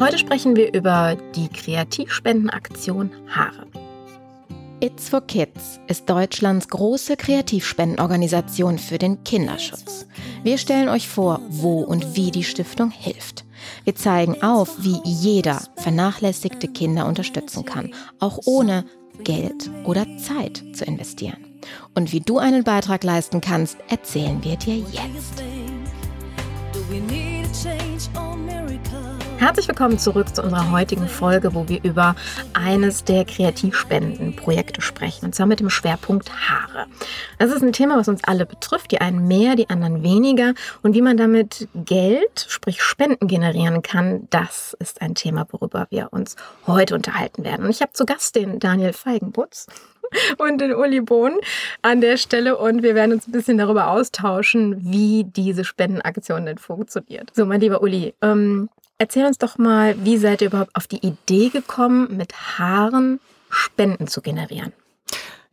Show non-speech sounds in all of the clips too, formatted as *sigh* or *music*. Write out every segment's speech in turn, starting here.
Heute sprechen wir über die Kreativspendenaktion Haare. It's for Kids ist Deutschlands große Kreativspendenorganisation für den Kinderschutz. Wir stellen euch vor, wo und wie die Stiftung hilft. Wir zeigen auf, wie jeder vernachlässigte Kinder unterstützen kann, auch ohne Geld oder Zeit zu investieren. Und wie du einen Beitrag leisten kannst, erzählen wir dir jetzt. Herzlich willkommen zurück zu unserer heutigen Folge, wo wir über eines der Kreativspendenprojekte sprechen, und zwar mit dem Schwerpunkt Haare. Das ist ein Thema, was uns alle betrifft, die einen mehr, die anderen weniger. Und wie man damit Geld, sprich Spenden generieren kann, das ist ein Thema, worüber wir uns heute unterhalten werden. Und ich habe zu Gast den Daniel Feigenbutz *laughs* und den Uli Bohn an der Stelle und wir werden uns ein bisschen darüber austauschen, wie diese Spendenaktion denn funktioniert. So, mein lieber Uli, ähm, Erzähl uns doch mal, wie seid ihr überhaupt auf die Idee gekommen, mit Haaren Spenden zu generieren?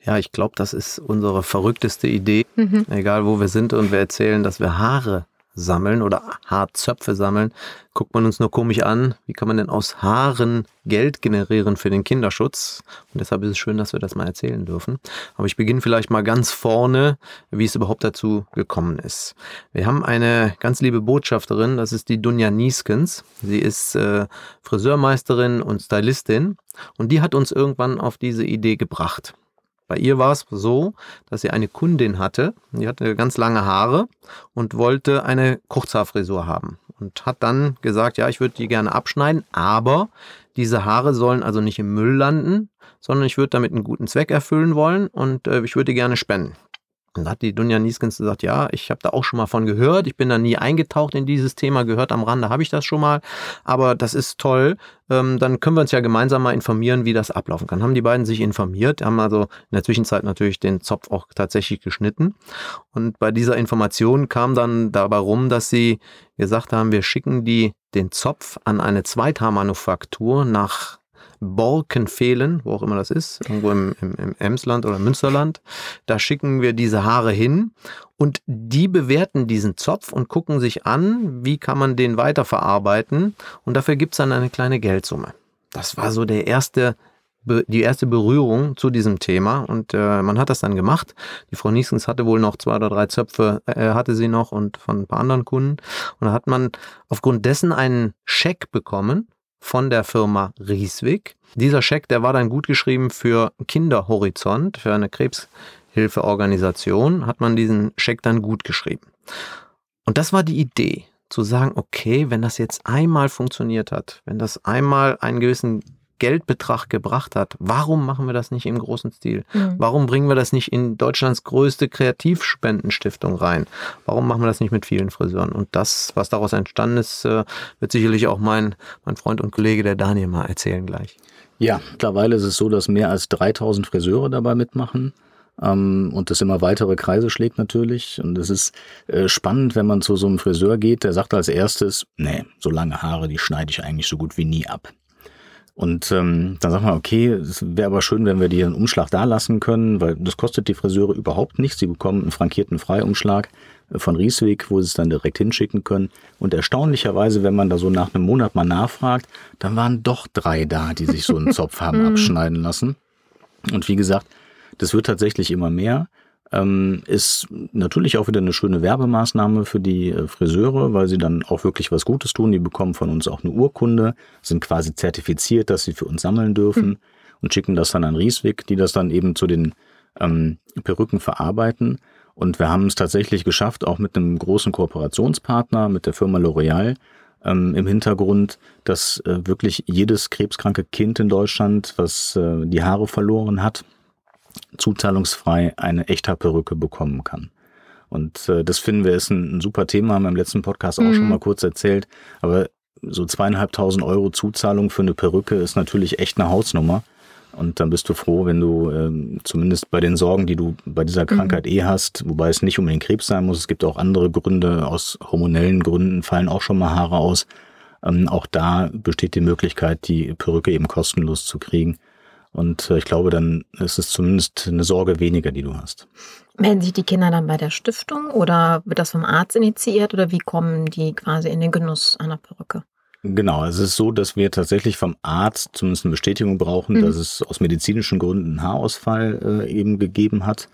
Ja, ich glaube, das ist unsere verrückteste Idee. Mhm. Egal wo wir sind und wir erzählen, dass wir Haare sammeln oder Haarzöpfe sammeln, guckt man uns nur komisch an. Wie kann man denn aus Haaren Geld generieren für den Kinderschutz? Und deshalb ist es schön, dass wir das mal erzählen dürfen. Aber ich beginne vielleicht mal ganz vorne, wie es überhaupt dazu gekommen ist. Wir haben eine ganz liebe Botschafterin, das ist die Dunja Nieskens. Sie ist äh, Friseurmeisterin und Stylistin und die hat uns irgendwann auf diese Idee gebracht. Bei ihr war es so, dass sie eine Kundin hatte, die hatte ganz lange Haare und wollte eine Kurzhaarfrisur haben und hat dann gesagt, ja, ich würde die gerne abschneiden, aber diese Haare sollen also nicht im Müll landen, sondern ich würde damit einen guten Zweck erfüllen wollen und äh, ich würde die gerne spenden. Und da hat die Dunja Nieskens gesagt, ja, ich habe da auch schon mal von gehört. Ich bin da nie eingetaucht in dieses Thema, gehört am Rande habe ich das schon mal. Aber das ist toll. Ähm, dann können wir uns ja gemeinsam mal informieren, wie das ablaufen kann. Haben die beiden sich informiert, haben also in der Zwischenzeit natürlich den Zopf auch tatsächlich geschnitten. Und bei dieser Information kam dann dabei rum, dass sie gesagt haben, wir schicken die den Zopf an eine Zweithaarmanufaktur nach Borken fehlen, wo auch immer das ist, irgendwo im, im, im Emsland oder Münsterland. Da schicken wir diese Haare hin und die bewerten diesen Zopf und gucken sich an, wie kann man den weiterverarbeiten und dafür gibt's dann eine kleine Geldsumme. Das war so der erste die erste Berührung zu diesem Thema und äh, man hat das dann gemacht. Die Frau Nieskens hatte wohl noch zwei oder drei Zöpfe, äh, hatte sie noch und von ein paar anderen Kunden und da hat man aufgrund dessen einen Scheck bekommen von der Firma Rieswig. Dieser Scheck, der war dann gut geschrieben für Kinderhorizont, für eine Krebshilfeorganisation, hat man diesen Scheck dann gut geschrieben. Und das war die Idee, zu sagen, okay, wenn das jetzt einmal funktioniert hat, wenn das einmal einen gewissen Geldbetrag gebracht hat, warum machen wir das nicht im großen Stil? Mhm. Warum bringen wir das nicht in Deutschlands größte Kreativspendenstiftung rein? Warum machen wir das nicht mit vielen Friseuren? Und das, was daraus entstanden ist, äh, wird sicherlich auch mein, mein Freund und Kollege, der Daniel, mal erzählen gleich. Ja, mittlerweile ist es so, dass mehr als 3000 Friseure dabei mitmachen ähm, und das immer weitere Kreise schlägt natürlich. Und es ist äh, spannend, wenn man zu so einem Friseur geht, der sagt als erstes, nee, so lange Haare, die schneide ich eigentlich so gut wie nie ab. Und ähm, dann sagt man, okay, es wäre aber schön, wenn wir die einen Umschlag da lassen können, weil das kostet die Friseure überhaupt nichts. Sie bekommen einen frankierten Freiumschlag äh, von Riesweg, wo sie es dann direkt hinschicken können. Und erstaunlicherweise, wenn man da so nach einem Monat mal nachfragt, dann waren doch drei da, die sich so einen *laughs* Zopf haben mhm. abschneiden lassen. Und wie gesagt, das wird tatsächlich immer mehr ähm, ist natürlich auch wieder eine schöne Werbemaßnahme für die äh, Friseure, weil sie dann auch wirklich was Gutes tun. Die bekommen von uns auch eine Urkunde, sind quasi zertifiziert, dass sie für uns sammeln dürfen mhm. und schicken das dann an Rieswig, die das dann eben zu den ähm, Perücken verarbeiten. Und wir haben es tatsächlich geschafft, auch mit einem großen Kooperationspartner, mit der Firma L'Oreal, ähm, im Hintergrund, dass äh, wirklich jedes krebskranke Kind in Deutschland, was äh, die Haare verloren hat, zuzahlungsfrei eine Echthaarperücke bekommen kann. Und äh, das finden wir ist ein, ein super Thema, haben wir im letzten Podcast auch mhm. schon mal kurz erzählt. Aber so zweieinhalbtausend Euro Zuzahlung für eine Perücke ist natürlich echt eine Hausnummer. Und dann bist du froh, wenn du ähm, zumindest bei den Sorgen, die du bei dieser mhm. Krankheit mhm. eh hast, wobei es nicht unbedingt Krebs sein muss, es gibt auch andere Gründe, aus hormonellen Gründen fallen auch schon mal Haare aus. Ähm, auch da besteht die Möglichkeit, die Perücke eben kostenlos zu kriegen. Und äh, ich glaube, dann ist es zumindest eine Sorge weniger, die du hast. Melden sich die Kinder dann bei der Stiftung oder wird das vom Arzt initiiert oder wie kommen die quasi in den Genuss einer Perücke? Genau, es ist so, dass wir tatsächlich vom Arzt zumindest eine Bestätigung brauchen, mhm. dass es aus medizinischen Gründen einen Haarausfall äh, eben gegeben hat.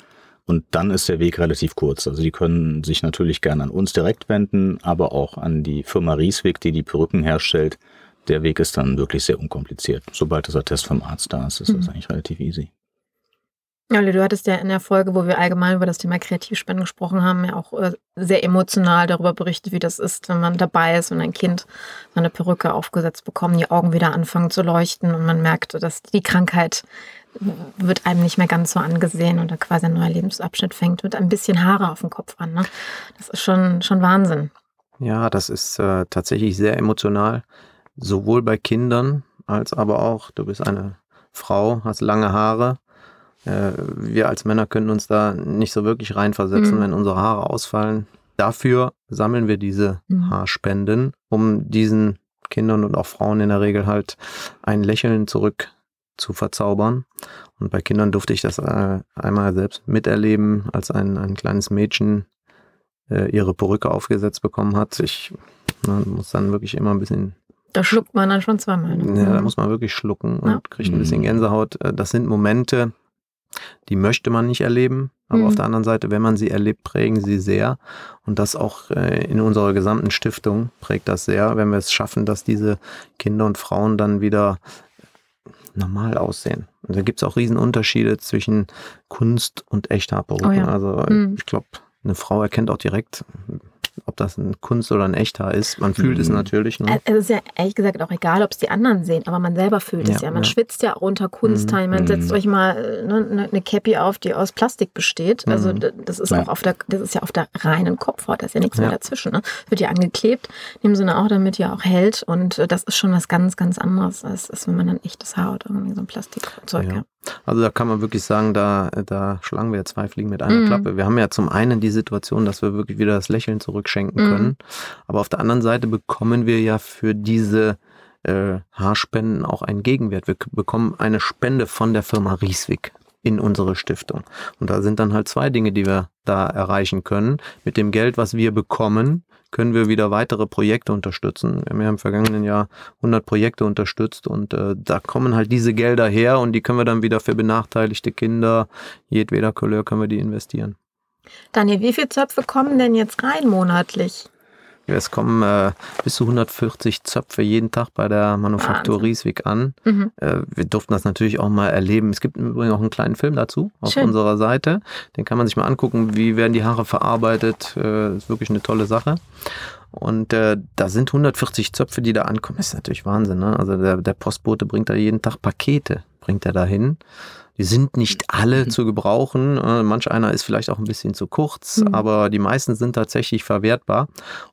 Und dann ist der Weg relativ kurz. Also die können sich natürlich gerne an uns direkt wenden, aber auch an die Firma Rieswig, die die Perücken herstellt. Der Weg ist dann wirklich sehr unkompliziert. Sobald das Attest vom Arzt da ist, ist mhm. das eigentlich relativ easy. Ja, du hattest ja in der Folge, wo wir allgemein über das Thema Kreativspenden gesprochen haben, ja auch äh, sehr emotional darüber berichtet, wie das ist, wenn man dabei ist und ein Kind eine Perücke aufgesetzt bekommt, die Augen wieder anfangen zu leuchten und man merkt, dass die Krankheit wird einem nicht mehr ganz so angesehen und da quasi ein neuer Lebensabschnitt fängt mit ein bisschen Haare auf dem Kopf an. Ne? Das ist schon, schon Wahnsinn. Ja, das ist äh, tatsächlich sehr emotional, sowohl bei Kindern als aber auch, du bist eine Frau, hast lange Haare äh, wir als Männer können uns da nicht so wirklich reinversetzen, mhm. wenn unsere Haare ausfallen. Dafür sammeln wir diese mhm. Haarspenden, um diesen Kindern und auch Frauen in der Regel halt ein Lächeln zurück zu verzaubern. Und bei Kindern durfte ich das äh, einmal selbst miterleben, als ein, ein kleines Mädchen äh, ihre Perücke aufgesetzt bekommen hat. Ich na, muss dann wirklich immer ein bisschen da schluckt man dann schon zweimal. Ne? Ja, da muss man wirklich schlucken und ja. kriegt ein bisschen mhm. Gänsehaut. Äh, das sind Momente, die möchte man nicht erleben. Aber mhm. auf der anderen Seite, wenn man sie erlebt, prägen sie sehr. Und das auch äh, in unserer gesamten Stiftung prägt das sehr, wenn wir es schaffen, dass diese Kinder und Frauen dann wieder normal aussehen. Und da gibt es auch Riesenunterschiede zwischen Kunst und Echthaarperücken. Oh ja. Also mhm. ich glaube, eine Frau erkennt auch direkt, ob das ein Kunst oder ein echter ist. Man fühlt mhm. es natürlich. Ne? Es ist ja ehrlich gesagt auch egal, ob es die anderen sehen, aber man selber fühlt ja, es ja. Man ja. schwitzt ja auch unter Kunstteilen. Mhm. Man setzt mhm. euch mal ne, ne, eine Cappy auf, die aus Plastik besteht. Also mhm. das ist ja. auch auf der, das ist ja auf der reinen Kopfhaut, da ist ja nichts mehr dazwischen. Ne? Wird ja angeklebt, in dem Sinne auch, damit ja auch hält. Und äh, das ist schon was ganz, ganz anderes, als, als wenn man ein echtes Haar hat, irgendwie so ein Plastikzeug. Ja. Also da kann man wirklich sagen, da, da schlagen wir zwei Fliegen mit einer mhm. Klappe. Wir haben ja zum einen die Situation, dass wir wirklich wieder das Lächeln zurückschenken mhm. können. Aber auf der anderen Seite bekommen wir ja für diese äh, Haarspenden auch einen Gegenwert. Wir bekommen eine Spende von der Firma Rieswig in unsere Stiftung. Und da sind dann halt zwei Dinge, die wir da erreichen können. Mit dem Geld, was wir bekommen, können wir wieder weitere Projekte unterstützen. Wir haben ja im vergangenen Jahr 100 Projekte unterstützt und äh, da kommen halt diese Gelder her und die können wir dann wieder für benachteiligte Kinder, jedweder Couleur können wir die investieren. Daniel, wie viele Zöpfe kommen denn jetzt rein monatlich? Es kommen äh, bis zu 140 Zöpfe jeden Tag bei der Manufaktur. Rieswig an. Mhm. Äh, wir durften das natürlich auch mal erleben. Es gibt übrigens auch einen kleinen Film dazu auf Schön. unserer Seite. Den kann man sich mal angucken, wie werden die Haare verarbeitet. Äh, ist wirklich eine tolle Sache. Und äh, da sind 140 Zöpfe, die da ankommen. Das ist natürlich Wahnsinn. Ne? Also der, der Postbote bringt da jeden Tag Pakete, bringt er da hin. Die sind nicht alle mhm. zu gebrauchen. Äh, manch einer ist vielleicht auch ein bisschen zu kurz, mhm. aber die meisten sind tatsächlich verwertbar.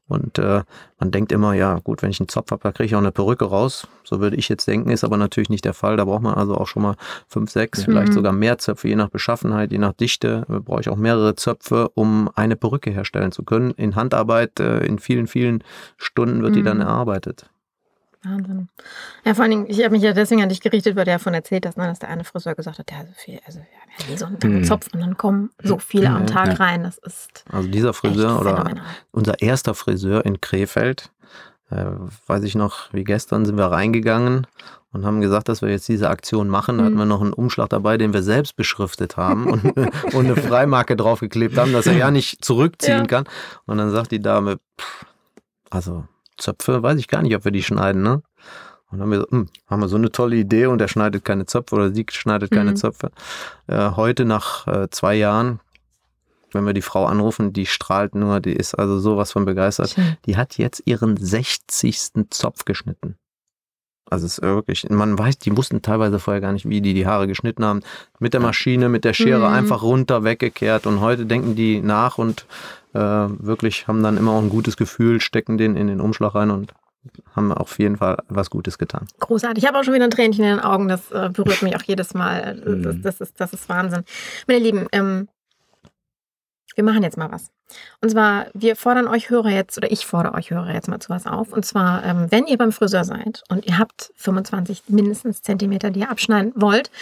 Und äh, man denkt immer, ja gut, wenn ich einen Zopf habe, da kriege ich auch eine Perücke raus. So würde ich jetzt denken, ist aber natürlich nicht der Fall. Da braucht man also auch schon mal fünf, sechs, mhm. vielleicht sogar mehr Zöpfe, je nach Beschaffenheit, je nach Dichte. Da brauche ich auch mehrere Zöpfe, um eine Perücke herstellen zu können. In Handarbeit, äh, in vielen, vielen Stunden wird die dann mhm. erarbeitet. Wahnsinn. Ja, vor allen Dingen, ich habe mich ja deswegen an dich gerichtet, weil du davon erzählt hast, ne, dass der eine Friseur gesagt hat, ja, so viel, also wir haben ja so einen mhm. Zopf und dann kommen so viele am Tag ja. rein. Das ist. Also dieser Friseur oder unser erster Friseur in Krefeld, äh, weiß ich noch, wie gestern sind wir reingegangen und haben gesagt, dass wir jetzt diese Aktion machen. Da hatten mhm. wir noch einen Umschlag dabei, den wir selbst beschriftet haben und, *laughs* und eine Freimarke draufgeklebt haben, dass er ja nicht *laughs* zurückziehen ja. kann. Und dann sagt die Dame, pff, also Zöpfe, weiß ich gar nicht, ob wir die schneiden, ne? Und dann haben wir, so, hm, haben wir so eine tolle Idee und er schneidet keine Zöpfe oder sie schneidet keine mhm. Zöpfe. Äh, heute nach äh, zwei Jahren, wenn wir die Frau anrufen, die strahlt nur, die ist also sowas von begeistert. Schön. Die hat jetzt ihren 60. Zopf geschnitten. Also es ist wirklich, man weiß, die wussten teilweise vorher gar nicht, wie die die Haare geschnitten haben. Mit der Maschine, mit der Schere mhm. einfach runter, weggekehrt. Und heute denken die nach und äh, wirklich haben dann immer auch ein gutes Gefühl, stecken den in den Umschlag rein und haben auf jeden Fall was Gutes getan. Großartig. Ich habe auch schon wieder ein Tränchen in den Augen. Das äh, berührt mich auch jedes Mal. Das, mhm. das, ist, das ist Wahnsinn. Meine Lieben, ähm, wir machen jetzt mal was. Und zwar, wir fordern euch Hörer jetzt, oder ich fordere euch Hörer jetzt mal zu was auf. Und zwar, ähm, wenn ihr beim Friseur seid und ihr habt 25 mindestens Zentimeter, die ihr abschneiden wollt,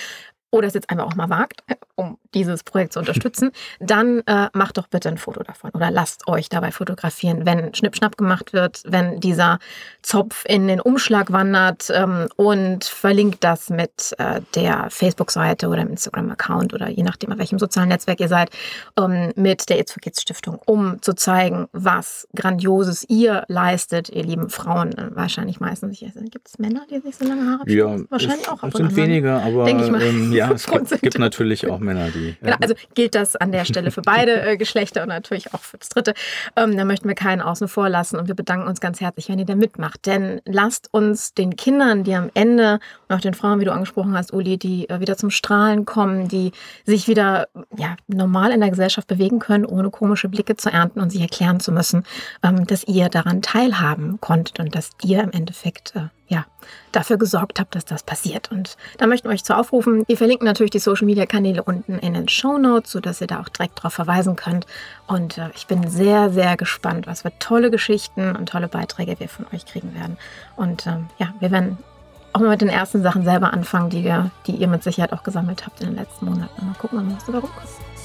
oder es jetzt einfach auch mal wagt, um dieses Projekt zu unterstützen, *laughs* dann äh, macht doch bitte ein Foto davon oder lasst euch dabei fotografieren, wenn Schnippschnapp gemacht wird, wenn dieser Zopf in den Umschlag wandert ähm, und verlinkt das mit äh, der Facebook-Seite oder dem Instagram-Account oder je nachdem, auf welchem sozialen Netzwerk ihr seid, ähm, mit der It's for Kids Stiftung, um zu zeigen, was Grandioses ihr leistet, ihr lieben Frauen. Wahrscheinlich meistens, gibt es Männer, die sich so lange Haare ja, Wahrscheinlich auch. Es sind weniger, aber ähm, ja, es gibt, gibt, natürlich auch Männer, die. Genau, also gilt das an der Stelle für beide äh, Geschlechter und natürlich auch für das dritte. Ähm, da möchten wir keinen außen vor lassen und wir bedanken uns ganz herzlich, wenn ihr da mitmacht. Denn lasst uns den Kindern, die am Ende und auch den Frauen, wie du angesprochen hast, Uli, die äh, wieder zum Strahlen kommen, die sich wieder ja, normal in der Gesellschaft bewegen können, ohne komische Blicke zu ernten und sich erklären zu müssen, ähm, dass ihr daran teilhaben konntet und dass ihr im Endeffekt äh, ja, dafür gesorgt habt, dass das passiert. Und da möchten wir euch zu aufrufen. Wir verlinken natürlich die Social Media Kanäle unten in den Show Notes, sodass ihr da auch direkt darauf verweisen könnt. Und äh, ich bin sehr, sehr gespannt, was für tolle Geschichten und tolle Beiträge wir von euch kriegen werden. Und ähm, ja, wir werden auch mal mit den ersten Sachen selber anfangen, die wir, die ihr mit Sicherheit auch gesammelt habt in den letzten Monaten. Mal gucken, was dabei rumkommt.